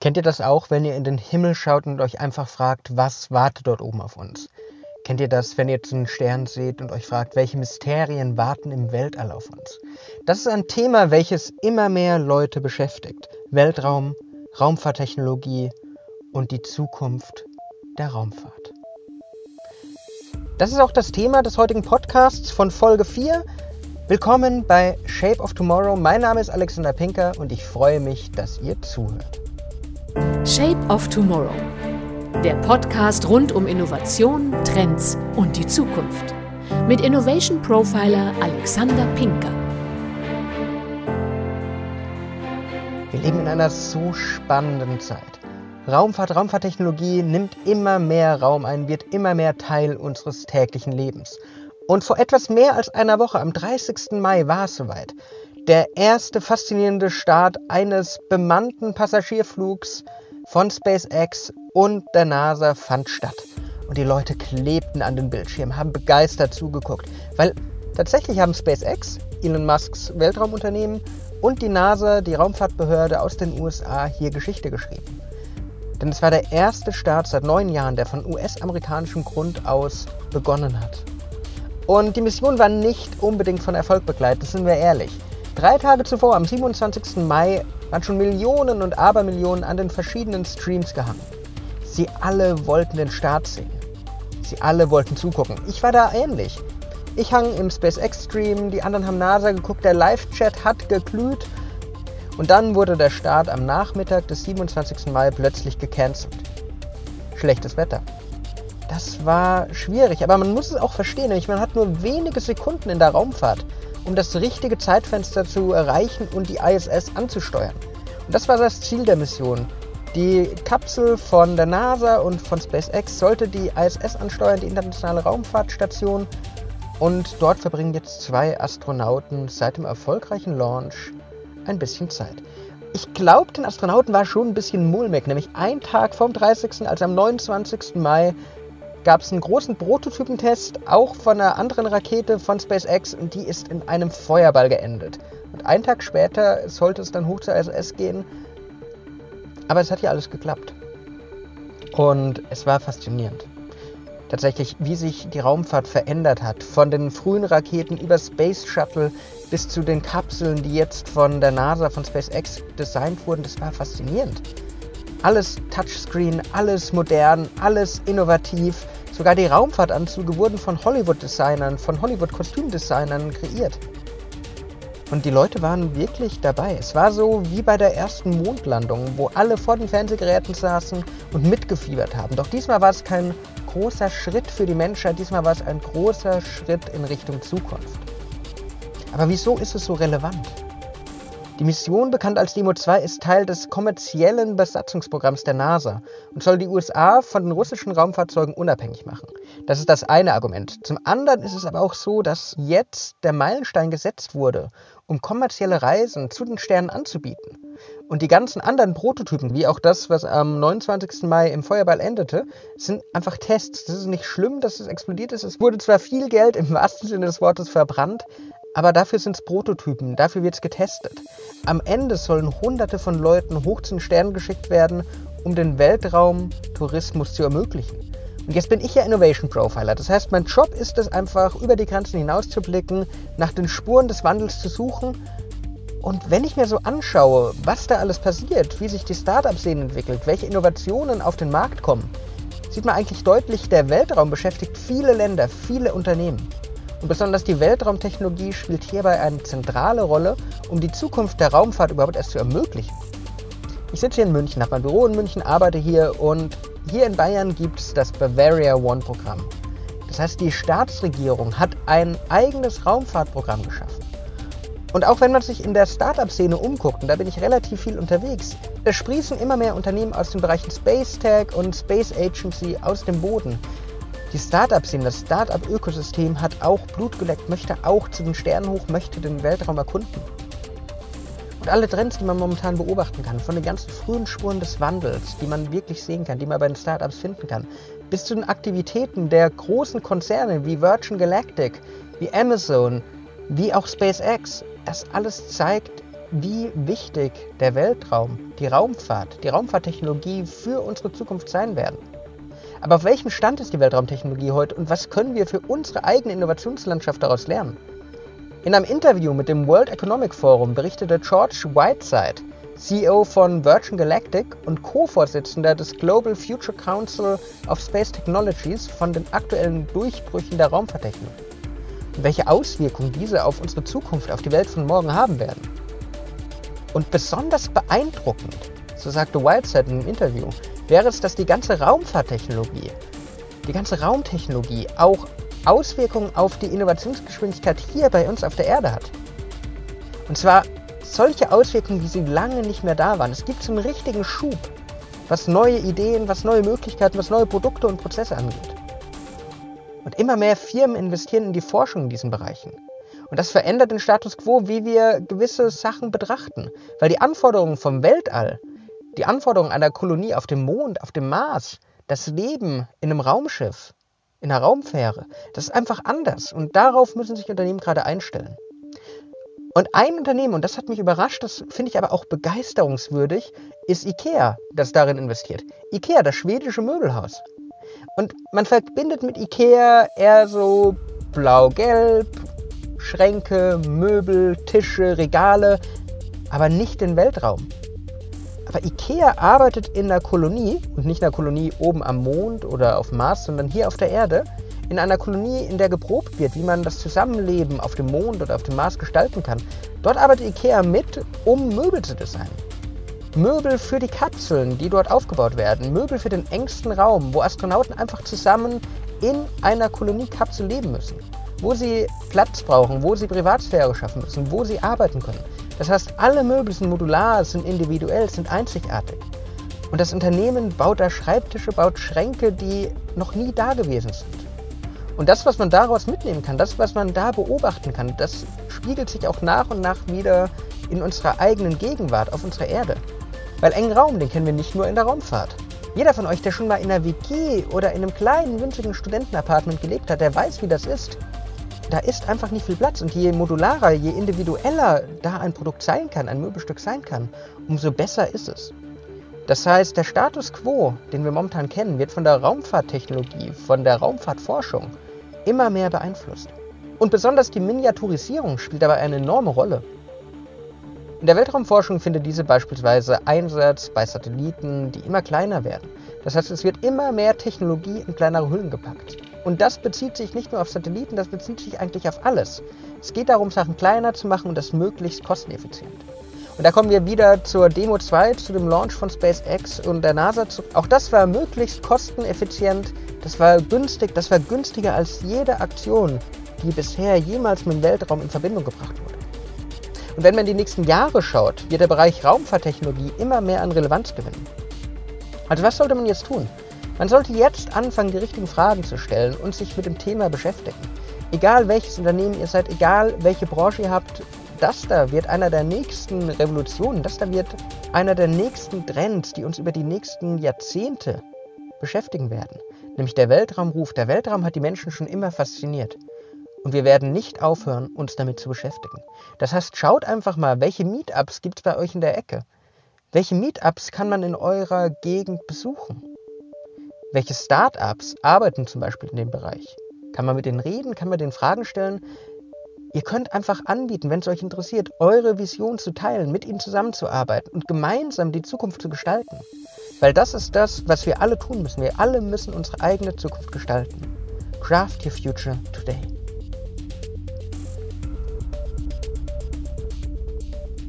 Kennt ihr das auch, wenn ihr in den Himmel schaut und euch einfach fragt, was wartet dort oben auf uns? Kennt ihr das, wenn ihr einen Stern seht und euch fragt, welche Mysterien warten im Weltall auf uns? Das ist ein Thema, welches immer mehr Leute beschäftigt. Weltraum, Raumfahrttechnologie und die Zukunft der Raumfahrt. Das ist auch das Thema des heutigen Podcasts von Folge 4. Willkommen bei Shape of Tomorrow. Mein Name ist Alexander Pinker und ich freue mich, dass ihr zuhört. Shape of Tomorrow. Der Podcast rund um Innovation, Trends und die Zukunft. Mit Innovation Profiler Alexander Pinker. Wir leben in einer so spannenden Zeit. Raumfahrt, Raumfahrttechnologie nimmt immer mehr Raum ein, wird immer mehr Teil unseres täglichen Lebens. Und vor etwas mehr als einer Woche, am 30. Mai, war es soweit. Der erste faszinierende Start eines bemannten Passagierflugs von SpaceX und der NASA fand statt. Und die Leute klebten an den Bildschirmen, haben begeistert zugeguckt, weil tatsächlich haben SpaceX, Elon Musks Weltraumunternehmen, und die NASA, die Raumfahrtbehörde aus den USA, hier Geschichte geschrieben. Denn es war der erste Start seit neun Jahren, der von US-amerikanischem Grund aus begonnen hat. Und die Mission war nicht unbedingt von Erfolg begleitet, sind wir ehrlich. Drei Tage zuvor, am 27. Mai, waren schon Millionen und Abermillionen an den verschiedenen Streams gehangen. Sie alle wollten den Start sehen. Sie alle wollten zugucken. Ich war da ähnlich. Ich hang im SpaceX-Stream, die anderen haben NASA geguckt, der Live-Chat hat geglüht. Und dann wurde der Start am Nachmittag des 27. Mai plötzlich gecancelt. Schlechtes Wetter. Das war schwierig, aber man muss es auch verstehen, nämlich man hat nur wenige Sekunden in der Raumfahrt um das richtige Zeitfenster zu erreichen und die ISS anzusteuern. Und das war das Ziel der Mission. Die Kapsel von der NASA und von SpaceX sollte die ISS ansteuern, die internationale Raumfahrtstation. Und dort verbringen jetzt zwei Astronauten seit dem erfolgreichen Launch ein bisschen Zeit. Ich glaube, den Astronauten war schon ein bisschen mulmig, nämlich ein Tag vom 30., also am 29. Mai, gab es einen großen Prototypentest, auch von einer anderen Rakete von SpaceX, und die ist in einem Feuerball geendet. Und einen Tag später sollte es dann hoch zur ISS gehen. Aber es hat ja alles geklappt. Und es war faszinierend. Tatsächlich, wie sich die Raumfahrt verändert hat. Von den frühen Raketen über Space Shuttle bis zu den Kapseln, die jetzt von der NASA, von SpaceX designt wurden. Das war faszinierend. Alles Touchscreen, alles modern, alles innovativ. Sogar die Raumfahrtanzüge wurden von Hollywood-Designern, von Hollywood-Kostümdesignern kreiert. Und die Leute waren wirklich dabei. Es war so wie bei der ersten Mondlandung, wo alle vor den Fernsehgeräten saßen und mitgefiebert haben. Doch diesmal war es kein großer Schritt für die Menschheit, diesmal war es ein großer Schritt in Richtung Zukunft. Aber wieso ist es so relevant? Die Mission, bekannt als Demo 2, ist Teil des kommerziellen Besatzungsprogramms der NASA und soll die USA von den russischen Raumfahrzeugen unabhängig machen. Das ist das eine Argument. Zum anderen ist es aber auch so, dass jetzt der Meilenstein gesetzt wurde, um kommerzielle Reisen zu den Sternen anzubieten. Und die ganzen anderen Prototypen, wie auch das, was am 29. Mai im Feuerball endete, sind einfach Tests. Das ist nicht schlimm, dass es explodiert ist. Es wurde zwar viel Geld im wahrsten Sinne des Wortes verbrannt, aber dafür sind es Prototypen, dafür wird es getestet. Am Ende sollen hunderte von Leuten hoch zu den Sternen geschickt werden, um den Weltraumtourismus zu ermöglichen. Und jetzt bin ich ja Innovation Profiler. Das heißt, mein Job ist es einfach, über die Grenzen hinaus zu blicken, nach den Spuren des Wandels zu suchen. Und wenn ich mir so anschaue, was da alles passiert, wie sich die Startup-Szene entwickelt, welche Innovationen auf den Markt kommen, sieht man eigentlich deutlich, der Weltraum beschäftigt viele Länder, viele Unternehmen. Und besonders die Weltraumtechnologie spielt hierbei eine zentrale Rolle, um die Zukunft der Raumfahrt überhaupt erst zu ermöglichen. Ich sitze hier in München, habe mein Büro in München, arbeite hier und hier in Bayern gibt es das Bavaria One Programm. Das heißt, die Staatsregierung hat ein eigenes Raumfahrtprogramm geschaffen. Und auch wenn man sich in der Startup-Szene umguckt, und da bin ich relativ viel unterwegs, da sprießen immer mehr Unternehmen aus den Bereichen Space Tech und Space Agency aus dem Boden. Die Startup-Szene, das Startup-Ökosystem hat auch Blut geleckt, möchte auch zu den Sternen hoch, möchte den Weltraum erkunden. Und alle Trends, die man momentan beobachten kann, von den ganzen frühen Spuren des Wandels, die man wirklich sehen kann, die man bei den Startups finden kann, bis zu den Aktivitäten der großen Konzerne wie Virgin Galactic, wie Amazon, wie auch SpaceX, das alles zeigt, wie wichtig der Weltraum, die Raumfahrt, die Raumfahrttechnologie für unsere Zukunft sein werden. Aber auf welchem Stand ist die Weltraumtechnologie heute und was können wir für unsere eigene Innovationslandschaft daraus lernen? In einem Interview mit dem World Economic Forum berichtete George Whiteside, CEO von Virgin Galactic und Co-Vorsitzender des Global Future Council of Space Technologies, von den aktuellen Durchbrüchen der Raumfahrttechnologie und welche Auswirkungen diese auf unsere Zukunft, auf die Welt von morgen haben werden. Und besonders beeindruckend, so sagte Whiteside im Interview, wäre es, dass die ganze Raumfahrttechnologie, die ganze Raumtechnologie auch Auswirkungen auf die Innovationsgeschwindigkeit hier bei uns auf der Erde hat. Und zwar solche Auswirkungen, wie sie lange nicht mehr da waren. Es gibt so einen richtigen Schub, was neue Ideen, was neue Möglichkeiten, was neue Produkte und Prozesse angeht. Und immer mehr Firmen investieren in die Forschung in diesen Bereichen. Und das verändert den Status quo, wie wir gewisse Sachen betrachten. Weil die Anforderungen vom Weltall die Anforderungen einer Kolonie auf dem Mond, auf dem Mars, das Leben in einem Raumschiff, in einer Raumfähre, das ist einfach anders. Und darauf müssen sich Unternehmen gerade einstellen. Und ein Unternehmen, und das hat mich überrascht, das finde ich aber auch begeisterungswürdig, ist IKEA, das darin investiert. IKEA, das schwedische Möbelhaus. Und man verbindet mit IKEA eher so blau-gelb, Schränke, Möbel, Tische, Regale, aber nicht den Weltraum. Aber IKEA arbeitet in einer Kolonie und nicht in einer Kolonie oben am Mond oder auf Mars, sondern hier auf der Erde. In einer Kolonie, in der geprobt wird, wie man das Zusammenleben auf dem Mond oder auf dem Mars gestalten kann. Dort arbeitet IKEA mit, um Möbel zu designen. Möbel für die Kapseln, die dort aufgebaut werden. Möbel für den engsten Raum, wo Astronauten einfach zusammen in einer Koloniekapsel leben müssen. Wo sie Platz brauchen, wo sie Privatsphäre schaffen müssen, wo sie arbeiten können. Das heißt, alle Möbel sind modular, sind individuell, sind einzigartig. Und das Unternehmen baut da Schreibtische, baut Schränke, die noch nie da gewesen sind. Und das, was man daraus mitnehmen kann, das, was man da beobachten kann, das spiegelt sich auch nach und nach wieder in unserer eigenen Gegenwart auf unserer Erde. Weil engen Raum, den kennen wir nicht nur in der Raumfahrt. Jeder von euch, der schon mal in einer WG oder in einem kleinen, winzigen Studentenapartment gelebt hat, der weiß, wie das ist da ist einfach nicht viel Platz. Und je modularer, je individueller da ein Produkt sein kann, ein Möbelstück sein kann, umso besser ist es. Das heißt, der Status quo, den wir momentan kennen, wird von der Raumfahrttechnologie, von der Raumfahrtforschung immer mehr beeinflusst. Und besonders die Miniaturisierung spielt dabei eine enorme Rolle. In der Weltraumforschung findet diese beispielsweise Einsatz bei Satelliten, die immer kleiner werden. Das heißt, es wird immer mehr Technologie in kleinere Hüllen gepackt. Und das bezieht sich nicht nur auf Satelliten, das bezieht sich eigentlich auf alles. Es geht darum, Sachen kleiner zu machen und das möglichst kosteneffizient. Und da kommen wir wieder zur Demo 2, zu dem Launch von SpaceX und der NASA. Auch das war möglichst kosteneffizient, das war günstig, das war günstiger als jede Aktion, die bisher jemals mit dem Weltraum in Verbindung gebracht wurde. Und wenn man die nächsten Jahre schaut, wird der Bereich Raumfahrttechnologie immer mehr an Relevanz gewinnen. Also was sollte man jetzt tun? Man sollte jetzt anfangen, die richtigen Fragen zu stellen und sich mit dem Thema beschäftigen. Egal welches Unternehmen ihr seid, egal welche Branche ihr habt, das da wird einer der nächsten Revolutionen, das da wird einer der nächsten Trends, die uns über die nächsten Jahrzehnte beschäftigen werden. Nämlich der Weltraumruf. Der Weltraum hat die Menschen schon immer fasziniert. Und wir werden nicht aufhören, uns damit zu beschäftigen. Das heißt, schaut einfach mal, welche Meetups gibt es bei euch in der Ecke? Welche Meetups kann man in eurer Gegend besuchen? Welche Startups arbeiten zum Beispiel in dem Bereich? Kann man mit denen reden? Kann man denen Fragen stellen? Ihr könnt einfach anbieten, wenn es euch interessiert, eure Vision zu teilen, mit ihnen zusammenzuarbeiten und gemeinsam die Zukunft zu gestalten. Weil das ist das, was wir alle tun müssen. Wir alle müssen unsere eigene Zukunft gestalten. Craft your future today.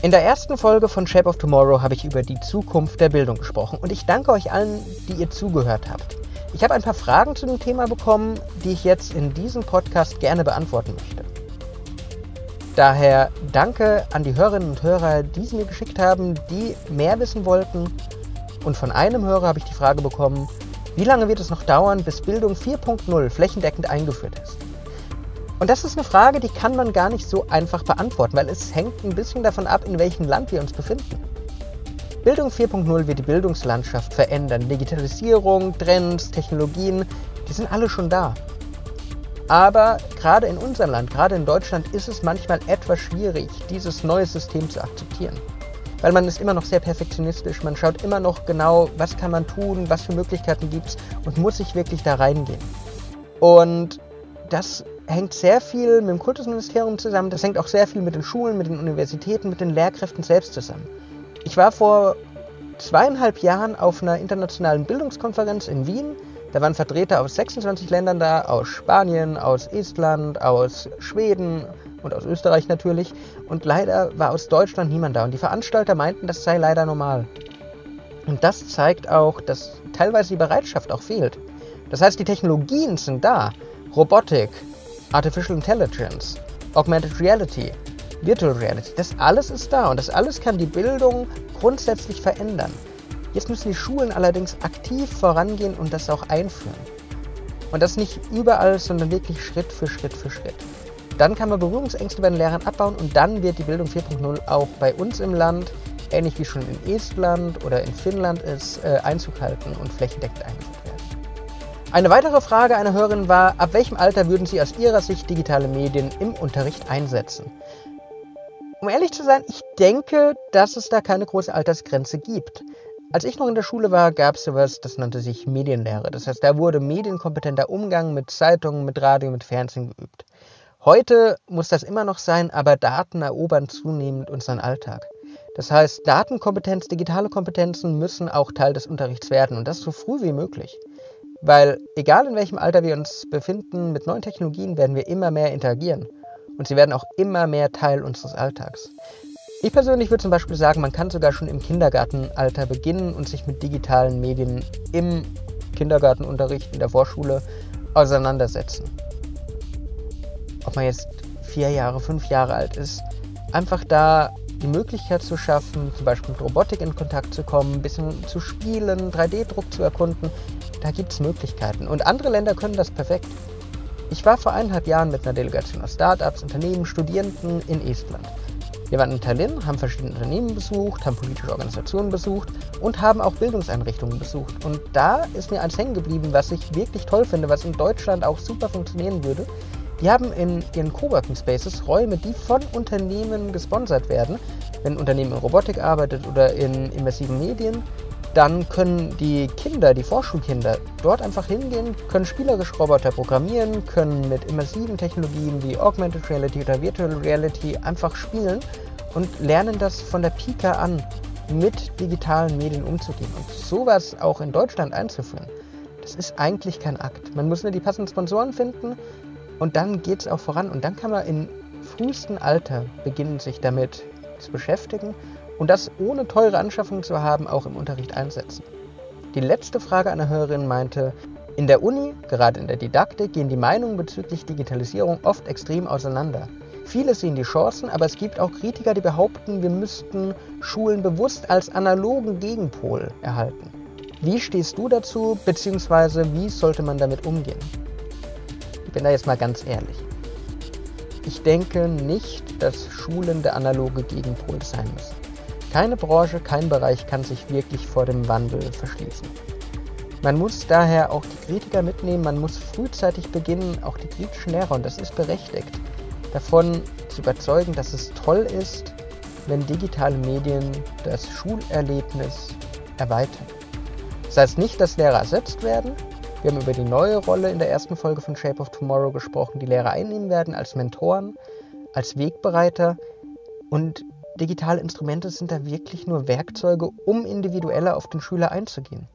In der ersten Folge von Shape of Tomorrow habe ich über die Zukunft der Bildung gesprochen und ich danke euch allen, die ihr zugehört habt. Ich habe ein paar Fragen zu dem Thema bekommen, die ich jetzt in diesem Podcast gerne beantworten möchte. Daher danke an die Hörerinnen und Hörer, die sie mir geschickt haben, die mehr wissen wollten. Und von einem Hörer habe ich die Frage bekommen, wie lange wird es noch dauern, bis Bildung 4.0 flächendeckend eingeführt ist? Und das ist eine Frage, die kann man gar nicht so einfach beantworten, weil es hängt ein bisschen davon ab, in welchem Land wir uns befinden. Bildung 4.0 wird die Bildungslandschaft verändern. Digitalisierung, Trends, Technologien, die sind alle schon da. Aber gerade in unserem Land, gerade in Deutschland, ist es manchmal etwas schwierig, dieses neue System zu akzeptieren. Weil man ist immer noch sehr perfektionistisch, man schaut immer noch genau, was kann man tun, was für Möglichkeiten gibt es und muss sich wirklich da reingehen. Und das hängt sehr viel mit dem Kultusministerium zusammen, das hängt auch sehr viel mit den Schulen, mit den Universitäten, mit den Lehrkräften selbst zusammen. Ich war vor zweieinhalb Jahren auf einer internationalen Bildungskonferenz in Wien da waren Vertreter aus 26 Ländern da, aus Spanien, aus Estland, aus Schweden und aus Österreich natürlich. Und leider war aus Deutschland niemand da. Und die Veranstalter meinten, das sei leider normal. Und das zeigt auch, dass teilweise die Bereitschaft auch fehlt. Das heißt, die Technologien sind da. Robotik, Artificial Intelligence, Augmented Reality, Virtual Reality, das alles ist da und das alles kann die Bildung grundsätzlich verändern. Jetzt müssen die Schulen allerdings aktiv vorangehen und das auch einführen. Und das nicht überall, sondern wirklich Schritt für Schritt für Schritt. Dann kann man Berührungsängste bei den Lehrern abbauen und dann wird die Bildung 4.0 auch bei uns im Land, ähnlich wie schon in Estland oder in Finnland ist, äh, Einzug halten und flächendeckend eingeführt werden. Eine weitere Frage einer Hörerin war, ab welchem Alter würden Sie aus Ihrer Sicht digitale Medien im Unterricht einsetzen? Um ehrlich zu sein, ich denke, dass es da keine große Altersgrenze gibt. Als ich noch in der Schule war, gab es sowas, das nannte sich Medienlehre. Das heißt, da wurde medienkompetenter Umgang mit Zeitungen, mit Radio, mit Fernsehen geübt. Heute muss das immer noch sein, aber Daten erobern zunehmend unseren Alltag. Das heißt, Datenkompetenz, digitale Kompetenzen müssen auch Teil des Unterrichts werden und das so früh wie möglich. Weil egal in welchem Alter wir uns befinden, mit neuen Technologien werden wir immer mehr interagieren und sie werden auch immer mehr Teil unseres Alltags. Ich persönlich würde zum Beispiel sagen, man kann sogar schon im Kindergartenalter beginnen und sich mit digitalen Medien im Kindergartenunterricht, in der Vorschule auseinandersetzen. Ob man jetzt vier Jahre, fünf Jahre alt ist, einfach da die Möglichkeit zu schaffen, zum Beispiel mit Robotik in Kontakt zu kommen, ein bisschen zu spielen, 3D-Druck zu erkunden, da gibt es Möglichkeiten. Und andere Länder können das perfekt. Ich war vor eineinhalb Jahren mit einer Delegation aus Startups, Unternehmen, Studierenden in Estland. Wir waren in Tallinn, haben verschiedene Unternehmen besucht, haben politische Organisationen besucht und haben auch Bildungseinrichtungen besucht. Und da ist mir eins hängen geblieben, was ich wirklich toll finde, was in Deutschland auch super funktionieren würde. Die haben in ihren Coworking Spaces Räume, die von Unternehmen gesponsert werden. Wenn ein Unternehmen in Robotik arbeitet oder in immersiven Medien, dann können die Kinder, die Vorschulkinder, dort einfach hingehen, können spielerisch Roboter programmieren, können mit immersiven Technologien wie Augmented Reality oder Virtual Reality einfach spielen und lernen das von der Pika an, mit digitalen Medien umzugehen. Und sowas auch in Deutschland einzuführen, das ist eigentlich kein Akt. Man muss nur die passenden Sponsoren finden und dann geht es auch voran. Und dann kann man im frühesten Alter beginnen, sich damit zu beschäftigen und das ohne teure Anschaffungen zu haben, auch im Unterricht einsetzen. Die letzte Frage einer Hörerin meinte, in der Uni, gerade in der Didaktik, gehen die Meinungen bezüglich Digitalisierung oft extrem auseinander. Viele sehen die Chancen, aber es gibt auch Kritiker, die behaupten, wir müssten Schulen bewusst als analogen Gegenpol erhalten. Wie stehst du dazu, beziehungsweise wie sollte man damit umgehen? Ich bin da jetzt mal ganz ehrlich. Ich denke nicht, dass Schulen der analoge Gegenpol sein müssen. Keine Branche, kein Bereich kann sich wirklich vor dem Wandel verschließen. Man muss daher auch die Kritiker mitnehmen, man muss frühzeitig beginnen, auch die kritischen Lehrer, und das ist berechtigt, davon zu überzeugen, dass es toll ist, wenn digitale Medien das Schulerlebnis erweitern. Das heißt nicht, dass Lehrer ersetzt werden. Wir haben über die neue Rolle in der ersten Folge von Shape of Tomorrow gesprochen, die Lehrer einnehmen werden als Mentoren, als Wegbereiter und digitale Instrumente sind da wirklich nur Werkzeuge, um individueller auf den Schüler einzugehen.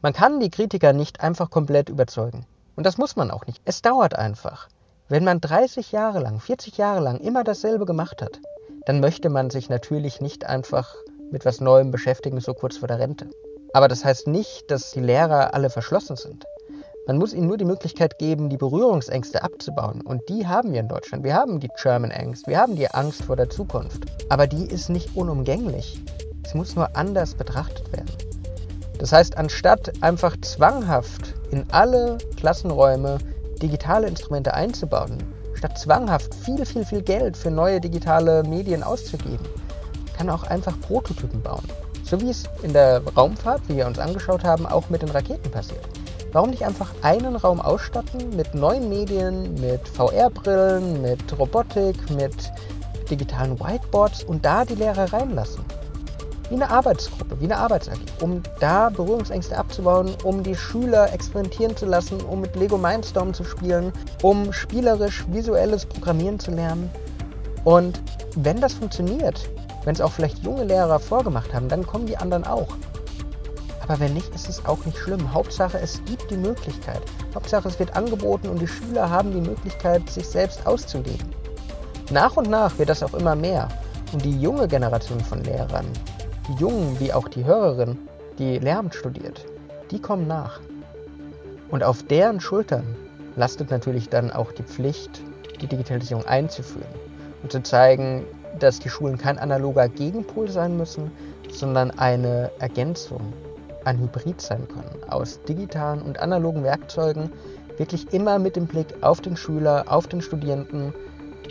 Man kann die Kritiker nicht einfach komplett überzeugen. Und das muss man auch nicht. Es dauert einfach. Wenn man 30 Jahre lang, 40 Jahre lang immer dasselbe gemacht hat, dann möchte man sich natürlich nicht einfach mit was Neuem beschäftigen, so kurz vor der Rente. Aber das heißt nicht, dass die Lehrer alle verschlossen sind. Man muss ihnen nur die Möglichkeit geben, die Berührungsängste abzubauen. Und die haben wir in Deutschland. Wir haben die German Angst, wir haben die Angst vor der Zukunft. Aber die ist nicht unumgänglich. Sie muss nur anders betrachtet werden. Das heißt, anstatt einfach zwanghaft in alle Klassenräume digitale Instrumente einzubauen, statt zwanghaft viel, viel, viel Geld für neue digitale Medien auszugeben, kann auch einfach Prototypen bauen. So wie es in der Raumfahrt, wie wir uns angeschaut haben, auch mit den Raketen passiert. Warum nicht einfach einen Raum ausstatten mit neuen Medien, mit VR-Brillen, mit Robotik, mit digitalen Whiteboards und da die Lehrer reinlassen? Wie eine Arbeitsgruppe, wie eine Arbeits-AG, um da Berührungsängste abzubauen, um die Schüler experimentieren zu lassen, um mit Lego Mindstorm zu spielen, um spielerisch visuelles Programmieren zu lernen. Und wenn das funktioniert, wenn es auch vielleicht junge Lehrer vorgemacht haben, dann kommen die anderen auch. Aber wenn nicht, ist es auch nicht schlimm. Hauptsache, es gibt die Möglichkeit. Hauptsache, es wird angeboten und die Schüler haben die Möglichkeit, sich selbst auszuleben. Nach und nach wird das auch immer mehr. Und die junge Generation von Lehrern, die Jungen wie auch die Hörerin, die Lehramt studiert, die kommen nach. Und auf deren Schultern lastet natürlich dann auch die Pflicht, die Digitalisierung einzuführen und zu zeigen, dass die Schulen kein analoger Gegenpol sein müssen, sondern eine Ergänzung ein Hybrid sein können aus digitalen und analogen Werkzeugen, wirklich immer mit dem Blick auf den Schüler, auf den Studierenden,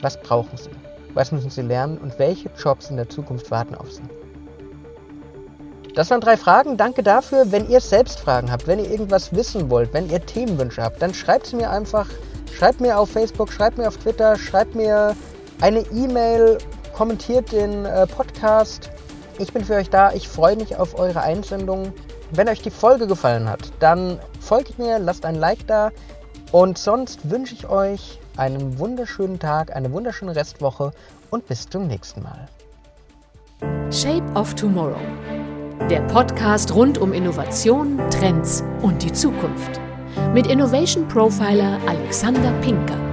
was brauchen sie, was müssen sie lernen und welche Jobs in der Zukunft warten auf sie. Das waren drei Fragen. Danke dafür. Wenn ihr selbst Fragen habt, wenn ihr irgendwas wissen wollt, wenn ihr Themenwünsche habt, dann schreibt sie mir einfach. Schreibt mir auf Facebook, schreibt mir auf Twitter, schreibt mir eine E-Mail, kommentiert den äh, Podcast. Ich bin für euch da. Ich freue mich auf eure Einsendungen. Wenn euch die Folge gefallen hat, dann folgt mir, lasst ein Like da und sonst wünsche ich euch einen wunderschönen Tag, eine wunderschöne Restwoche und bis zum nächsten Mal. Shape of Tomorrow. Der Podcast rund um Innovation, Trends und die Zukunft. Mit Innovation Profiler Alexander Pinker.